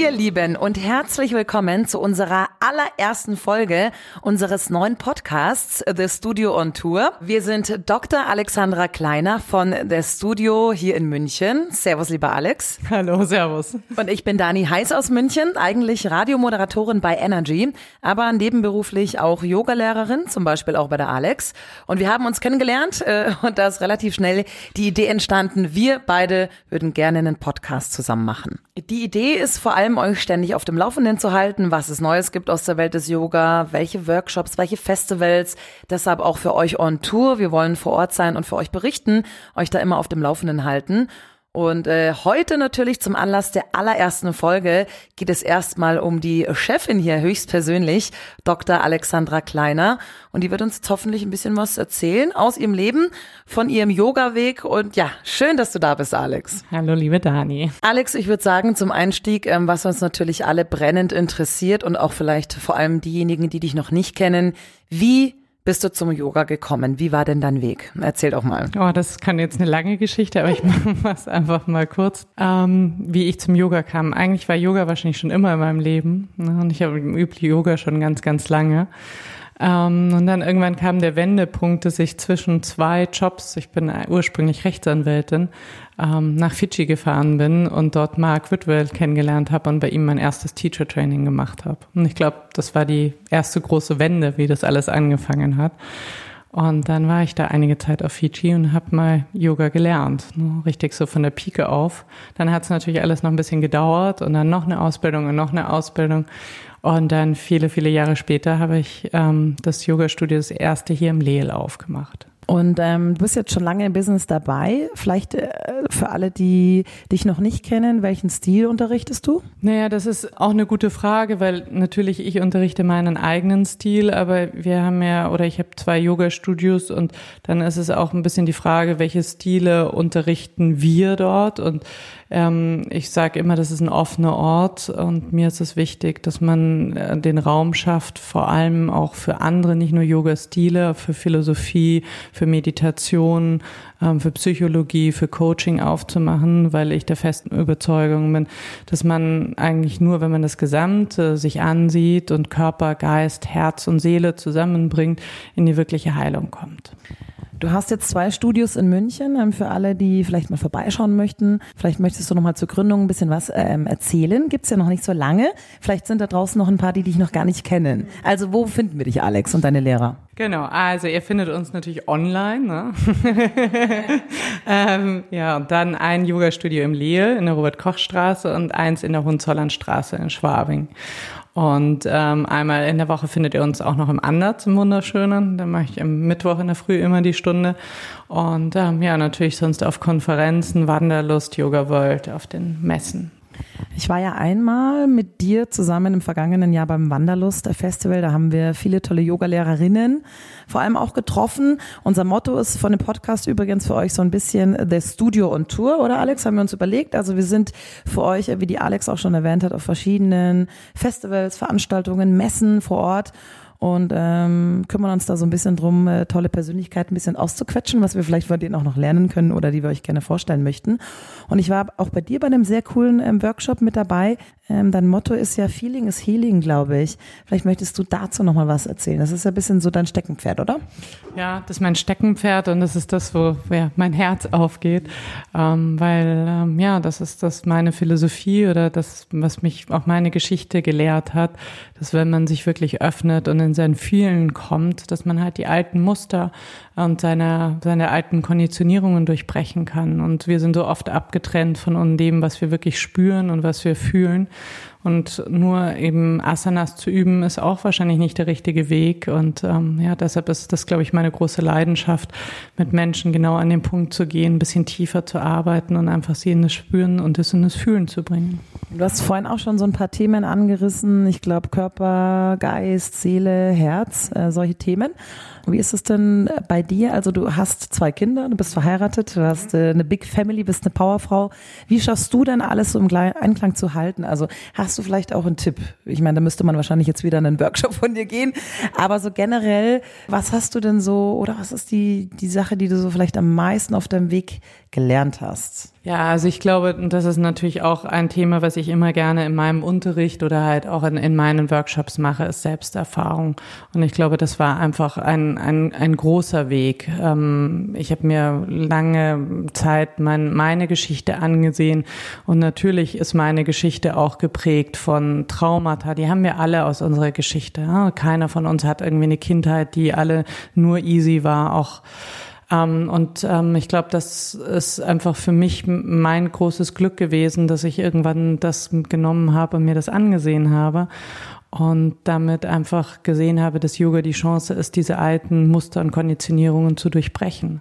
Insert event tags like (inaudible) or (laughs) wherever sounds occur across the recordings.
ihr Lieben und herzlich willkommen zu unserer allerersten Folge unseres neuen Podcasts The Studio on Tour. Wir sind Dr. Alexandra Kleiner von The Studio hier in München. Servus, lieber Alex. Hallo, servus. Und ich bin Dani Heiß aus München, eigentlich Radiomoderatorin bei Energy, aber nebenberuflich auch Yogalehrerin, zum Beispiel auch bei der Alex. Und wir haben uns kennengelernt äh, und da ist relativ schnell die Idee entstanden, wir beide würden gerne einen Podcast zusammen machen. Die Idee ist vor allem, euch ständig auf dem Laufenden zu halten, was es Neues gibt aus der Welt des Yoga, welche Workshops, welche Festivals, deshalb auch für euch on Tour. Wir wollen vor Ort sein und für euch berichten, euch da immer auf dem Laufenden halten. Und äh, heute natürlich zum Anlass der allerersten Folge geht es erstmal um die Chefin hier höchstpersönlich, Dr. Alexandra Kleiner. Und die wird uns jetzt hoffentlich ein bisschen was erzählen aus ihrem Leben, von ihrem Yoga-Weg. Und ja, schön, dass du da bist, Alex. Hallo, liebe Dani. Alex, ich würde sagen, zum Einstieg, ähm, was uns natürlich alle brennend interessiert und auch vielleicht vor allem diejenigen, die dich noch nicht kennen, wie bist du zum Yoga gekommen? Wie war denn dein Weg? Erzähl doch mal. Oh, das kann jetzt eine lange Geschichte, aber ich (laughs) mache es einfach mal kurz. Ähm, wie ich zum Yoga kam. Eigentlich war Yoga wahrscheinlich schon immer in meinem Leben. Ne? Und ich habe üblich Yoga schon ganz, ganz lange. Ähm, und dann irgendwann kam der Wendepunkt, dass ich zwischen zwei Jobs, ich bin ursprünglich Rechtsanwältin, ähm, nach Fidschi gefahren bin und dort Mark Whitwell kennengelernt habe und bei ihm mein erstes Teacher Training gemacht habe. Und ich glaube, das war die erste große Wende, wie das alles angefangen hat. Und dann war ich da einige Zeit auf Fiji und habe mal Yoga gelernt, ne, richtig so von der Pike auf. Dann hat es natürlich alles noch ein bisschen gedauert und dann noch eine Ausbildung und noch eine Ausbildung. Und dann viele, viele Jahre später habe ich ähm, das Yoga-Studio das erste hier im Lehl aufgemacht. Und ähm, du bist jetzt schon lange im Business dabei. Vielleicht äh, für alle, die dich noch nicht kennen, welchen Stil unterrichtest du? Naja, das ist auch eine gute Frage, weil natürlich ich unterrichte meinen eigenen Stil, aber wir haben ja, oder ich habe zwei Yoga-Studios und dann ist es auch ein bisschen die Frage, welche Stile unterrichten wir dort und ähm, ich sage immer, das ist ein offener Ort und mir ist es wichtig, dass man äh, den Raum schafft, vor allem auch für andere, nicht nur Yoga-Stile, für Philosophie, Meditation, ähm, für Psychologie, für Coaching aufzumachen, weil ich der festen Überzeugung bin, dass man eigentlich nur, wenn man das Gesamte sich ansieht und Körper, Geist, Herz und Seele zusammenbringt, in die wirkliche Heilung kommt. Du hast jetzt zwei Studios in München. Ähm, für alle, die vielleicht mal vorbeischauen möchten, vielleicht möchtest du noch mal zur Gründung ein bisschen was ähm, erzählen. Gibt's ja noch nicht so lange. Vielleicht sind da draußen noch ein paar, die dich noch gar nicht kennen. Also wo finden wir dich, Alex, und deine Lehrer? Genau, also ihr findet uns natürlich online. Ne? (laughs) ähm, ja, und dann ein Yoga-Studio im Lehl in der Robert-Koch-Straße und eins in der Hohenzollernstraße in Schwabing. Und ähm, einmal in der Woche findet ihr uns auch noch im Andert zum Wunderschönen. Da mache ich am Mittwoch in der Früh immer die Stunde. Und ähm, ja, natürlich sonst auf Konferenzen, Wanderlust, Yoga World, auf den Messen. Ich war ja einmal mit dir zusammen im vergangenen Jahr beim Wanderlust Festival. Da haben wir viele tolle Yogalehrerinnen vor allem auch getroffen. Unser Motto ist von dem Podcast übrigens für euch so ein bisschen The Studio on Tour, oder Alex? Haben wir uns überlegt. Also wir sind für euch, wie die Alex auch schon erwähnt hat, auf verschiedenen Festivals, Veranstaltungen, Messen vor Ort und ähm, kümmern uns da so ein bisschen drum, äh, tolle Persönlichkeiten ein bisschen auszuquetschen, was wir vielleicht von denen auch noch lernen können oder die wir euch gerne vorstellen möchten. Und ich war auch bei dir bei einem sehr coolen ähm, Workshop mit dabei. Ähm, dein Motto ist ja Feeling is Healing, glaube ich. Vielleicht möchtest du dazu noch mal was erzählen. Das ist ja ein bisschen so dein Steckenpferd, oder? Ja, das ist mein Steckenpferd und das ist das, wo ja, mein Herz aufgeht, ähm, weil ähm, ja, das ist das meine Philosophie oder das, was mich auch meine Geschichte gelehrt hat, dass wenn man sich wirklich öffnet und in in sein Fühlen kommt, dass man halt die alten Muster und seine, seine alten Konditionierungen durchbrechen kann. Und wir sind so oft abgetrennt von dem, was wir wirklich spüren und was wir fühlen. Und nur eben Asanas zu üben, ist auch wahrscheinlich nicht der richtige Weg. Und ähm, ja, deshalb ist das, glaube ich, meine große Leidenschaft, mit Menschen genau an den Punkt zu gehen, ein bisschen tiefer zu arbeiten und einfach sie in das Spüren und das in das Fühlen zu bringen. Du hast vorhin auch schon so ein paar Themen angerissen. Ich glaube Körper, Geist, Seele, Herz, äh, solche Themen. Wie ist es denn bei dir? Also du hast zwei Kinder, du bist verheiratet, du hast äh, eine Big Family, bist eine Powerfrau. Wie schaffst du denn alles so im Einklang zu halten? Also hast du vielleicht auch einen Tipp? Ich meine, da müsste man wahrscheinlich jetzt wieder in einen Workshop von dir gehen. Aber so generell, was hast du denn so, oder was ist die, die Sache, die du so vielleicht am meisten auf deinem Weg gelernt hast? Ja, also ich glaube, das ist natürlich auch ein Thema, was ich immer gerne in meinem Unterricht oder halt auch in, in meinen Workshops mache, ist Selbsterfahrung. Und ich glaube, das war einfach ein, ein, ein großer Weg. Ähm, ich habe mir lange Zeit mein, meine Geschichte angesehen und natürlich ist meine Geschichte auch geprägt von Traumata. Die haben wir alle aus unserer Geschichte. Keiner von uns hat irgendwie eine Kindheit, die alle nur easy war. Auch ähm, und ähm, ich glaube, das ist einfach für mich mein großes Glück gewesen, dass ich irgendwann das genommen habe und mir das angesehen habe und damit einfach gesehen habe, dass Yoga die Chance ist, diese alten Muster und Konditionierungen zu durchbrechen.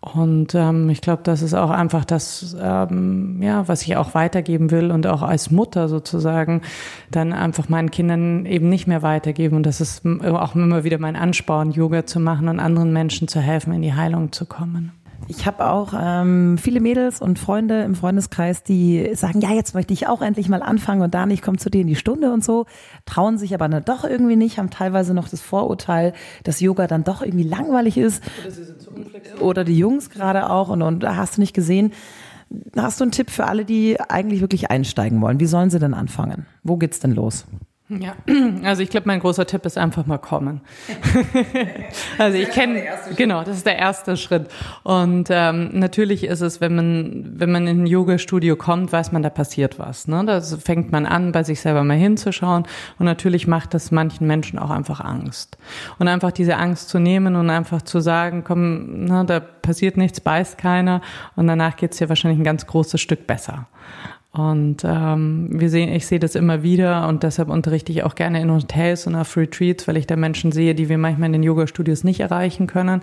Und ähm, ich glaube, das ist auch einfach das, ähm, ja, was ich auch weitergeben will und auch als Mutter sozusagen dann einfach meinen Kindern eben nicht mehr weitergeben. Und das ist auch immer wieder mein Ansporn, Yoga zu machen und anderen Menschen zu helfen, in die Heilung zu kommen. Ich habe auch ähm, viele Mädels und Freunde im Freundeskreis, die sagen, ja, jetzt möchte ich auch endlich mal anfangen und dann ich komme zu dir in die Stunde und so, trauen sich aber dann doch irgendwie nicht, haben teilweise noch das Vorurteil, dass Yoga dann doch irgendwie langweilig ist. Oder, oder die Jungs gerade auch und, und hast du nicht gesehen. Hast du einen Tipp für alle, die eigentlich wirklich einsteigen wollen? Wie sollen sie denn anfangen? Wo geht's denn los? Ja, (clears throat) also ich glaube, mein großer Tipp ist einfach mal kommen. (laughs) also ich kenne, genau, das ist der erste Schritt. Und ähm, natürlich ist es, wenn man, wenn man in ein Yoga-Studio kommt, weiß man, da passiert was. Ne? Da fängt man an, bei sich selber mal hinzuschauen. Und natürlich macht das manchen Menschen auch einfach Angst. Und einfach diese Angst zu nehmen und einfach zu sagen, komm, na, da passiert nichts, beißt keiner. Und danach geht's dir wahrscheinlich ein ganz großes Stück besser. Und ähm, wir sehen, ich sehe das immer wieder und deshalb unterrichte ich auch gerne in Hotels und auf Retreats, weil ich da Menschen sehe, die wir manchmal in den Yoga-Studios nicht erreichen können,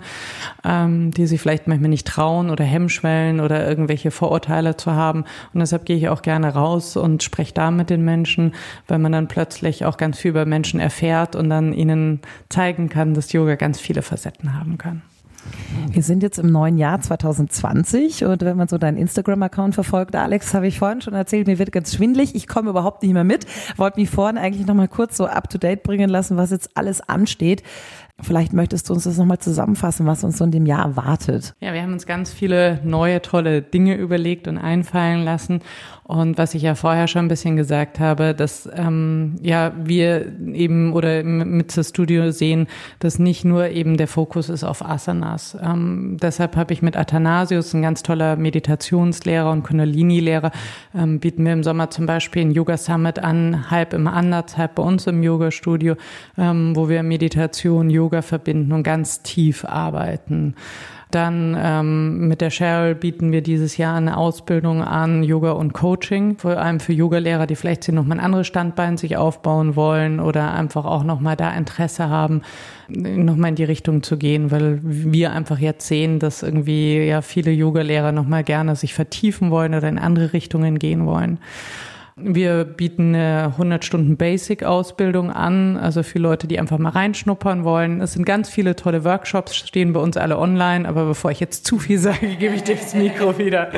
ähm, die sich vielleicht manchmal nicht trauen oder Hemmschwellen oder irgendwelche Vorurteile zu haben. Und deshalb gehe ich auch gerne raus und spreche da mit den Menschen, weil man dann plötzlich auch ganz viel über Menschen erfährt und dann ihnen zeigen kann, dass Yoga ganz viele Facetten haben kann. Wir sind jetzt im neuen Jahr 2020 und wenn man so deinen Instagram-Account verfolgt, Alex, habe ich vorhin schon erzählt, mir wird ganz schwindlig. Ich komme überhaupt nicht mehr mit. Wollte mich vorhin eigentlich nochmal kurz so up to date bringen lassen, was jetzt alles ansteht. Vielleicht möchtest du uns das nochmal zusammenfassen, was uns so in dem Jahr erwartet. Ja, wir haben uns ganz viele neue, tolle Dinge überlegt und einfallen lassen. Und was ich ja vorher schon ein bisschen gesagt habe, dass ähm, ja wir eben oder mit das Studio sehen, dass nicht nur eben der Fokus ist auf Asanas. Ähm, deshalb habe ich mit Athanasius, ein ganz toller Meditationslehrer und Kundalini-Lehrer, ähm, bieten wir im Sommer zum Beispiel ein Yoga Summit an, halb im Ansatz, halb bei uns im Yoga-Studio, ähm, wo wir Meditation, Yoga verbinden und ganz tief arbeiten. Dann ähm, mit der Cheryl bieten wir dieses Jahr eine Ausbildung an Yoga und Coaching, vor allem für Yogalehrer, die vielleicht sich nochmal ein anderes Standbein sich aufbauen wollen oder einfach auch nochmal da Interesse haben, nochmal in die Richtung zu gehen, weil wir einfach jetzt sehen, dass irgendwie ja viele Yogalehrer nochmal gerne sich vertiefen wollen oder in andere Richtungen gehen wollen. Wir bieten eine 100 Stunden Basic-Ausbildung an, also für Leute, die einfach mal reinschnuppern wollen. Es sind ganz viele tolle Workshops, stehen bei uns alle online, aber bevor ich jetzt zu viel sage, (laughs) gebe ich dir das Mikro wieder.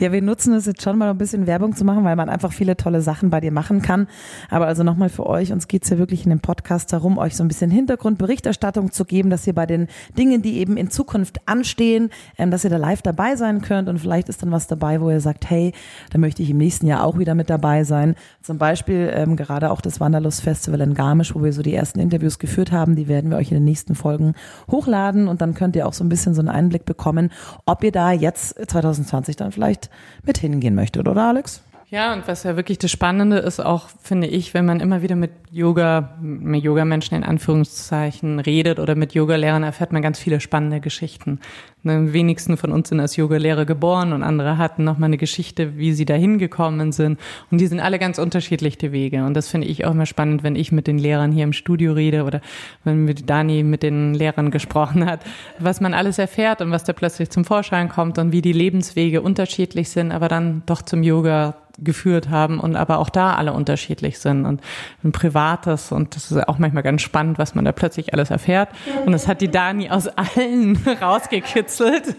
Ja, wir nutzen es jetzt schon mal ein bisschen Werbung zu machen, weil man einfach viele tolle Sachen bei dir machen kann. Aber also nochmal für euch, uns geht's ja wirklich in dem Podcast darum, euch so ein bisschen Hintergrundberichterstattung zu geben, dass ihr bei den Dingen, die eben in Zukunft anstehen, ähm, dass ihr da live dabei sein könnt und vielleicht ist dann was dabei, wo ihr sagt, hey, da möchte ich im nächsten Jahr auch wieder mit dabei dabei sein. Zum Beispiel ähm, gerade auch das Wanderlust-Festival in Garmisch, wo wir so die ersten Interviews geführt haben. Die werden wir euch in den nächsten Folgen hochladen und dann könnt ihr auch so ein bisschen so einen Einblick bekommen, ob ihr da jetzt 2020 dann vielleicht mit hingehen möchtet, oder Alex? Ja, und was ja wirklich das Spannende ist auch, finde ich, wenn man immer wieder mit Yoga, mit Yoga-Menschen in Anführungszeichen redet oder mit Yoga-Lehrern, erfährt man ganz viele spannende Geschichten. Ne, wenigsten von uns sind als Yoga-Lehrer geboren und andere hatten nochmal eine Geschichte, wie sie da hingekommen sind. Und die sind alle ganz unterschiedlich, die Wege. Und das finde ich auch immer spannend, wenn ich mit den Lehrern hier im Studio rede oder wenn mit Dani mit den Lehrern gesprochen hat, was man alles erfährt und was da plötzlich zum Vorschein kommt und wie die Lebenswege unterschiedlich sind, aber dann doch zum Yoga geführt haben und aber auch da alle unterschiedlich sind und ein privates und das ist auch manchmal ganz spannend, was man da plötzlich alles erfährt und das hat die Dani aus allen (laughs) rausgekitzelt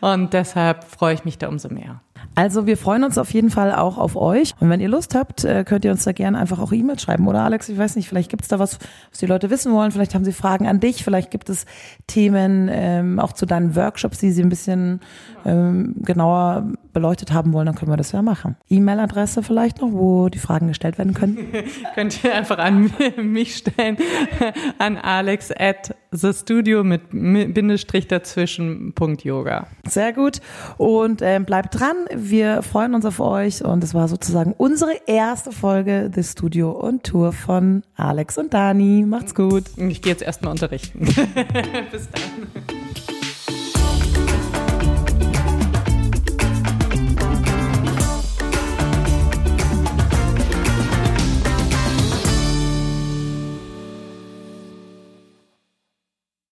und deshalb freue ich mich da umso mehr. Also wir freuen uns auf jeden Fall auch auf euch. Und wenn ihr Lust habt, äh, könnt ihr uns da gerne einfach auch E-Mail schreiben. Oder Alex, ich weiß nicht, vielleicht gibt es da was, was die Leute wissen wollen. Vielleicht haben sie Fragen an dich. Vielleicht gibt es Themen ähm, auch zu deinen Workshops, die sie ein bisschen ähm, genauer beleuchtet haben wollen. Dann können wir das ja machen. E-Mail-Adresse vielleicht noch, wo die Fragen gestellt werden können. (laughs) könnt ihr einfach an mich stellen. (laughs) an alex at the studio mit Bindestrich dazwischen Punkt Yoga. Sehr gut. Und ähm, bleibt dran. Wir freuen uns auf euch. Und es war sozusagen unsere erste Folge The Studio und Tour von Alex und Dani. Macht's gut. Ich gehe jetzt erstmal unterrichten. (laughs) Bis dann.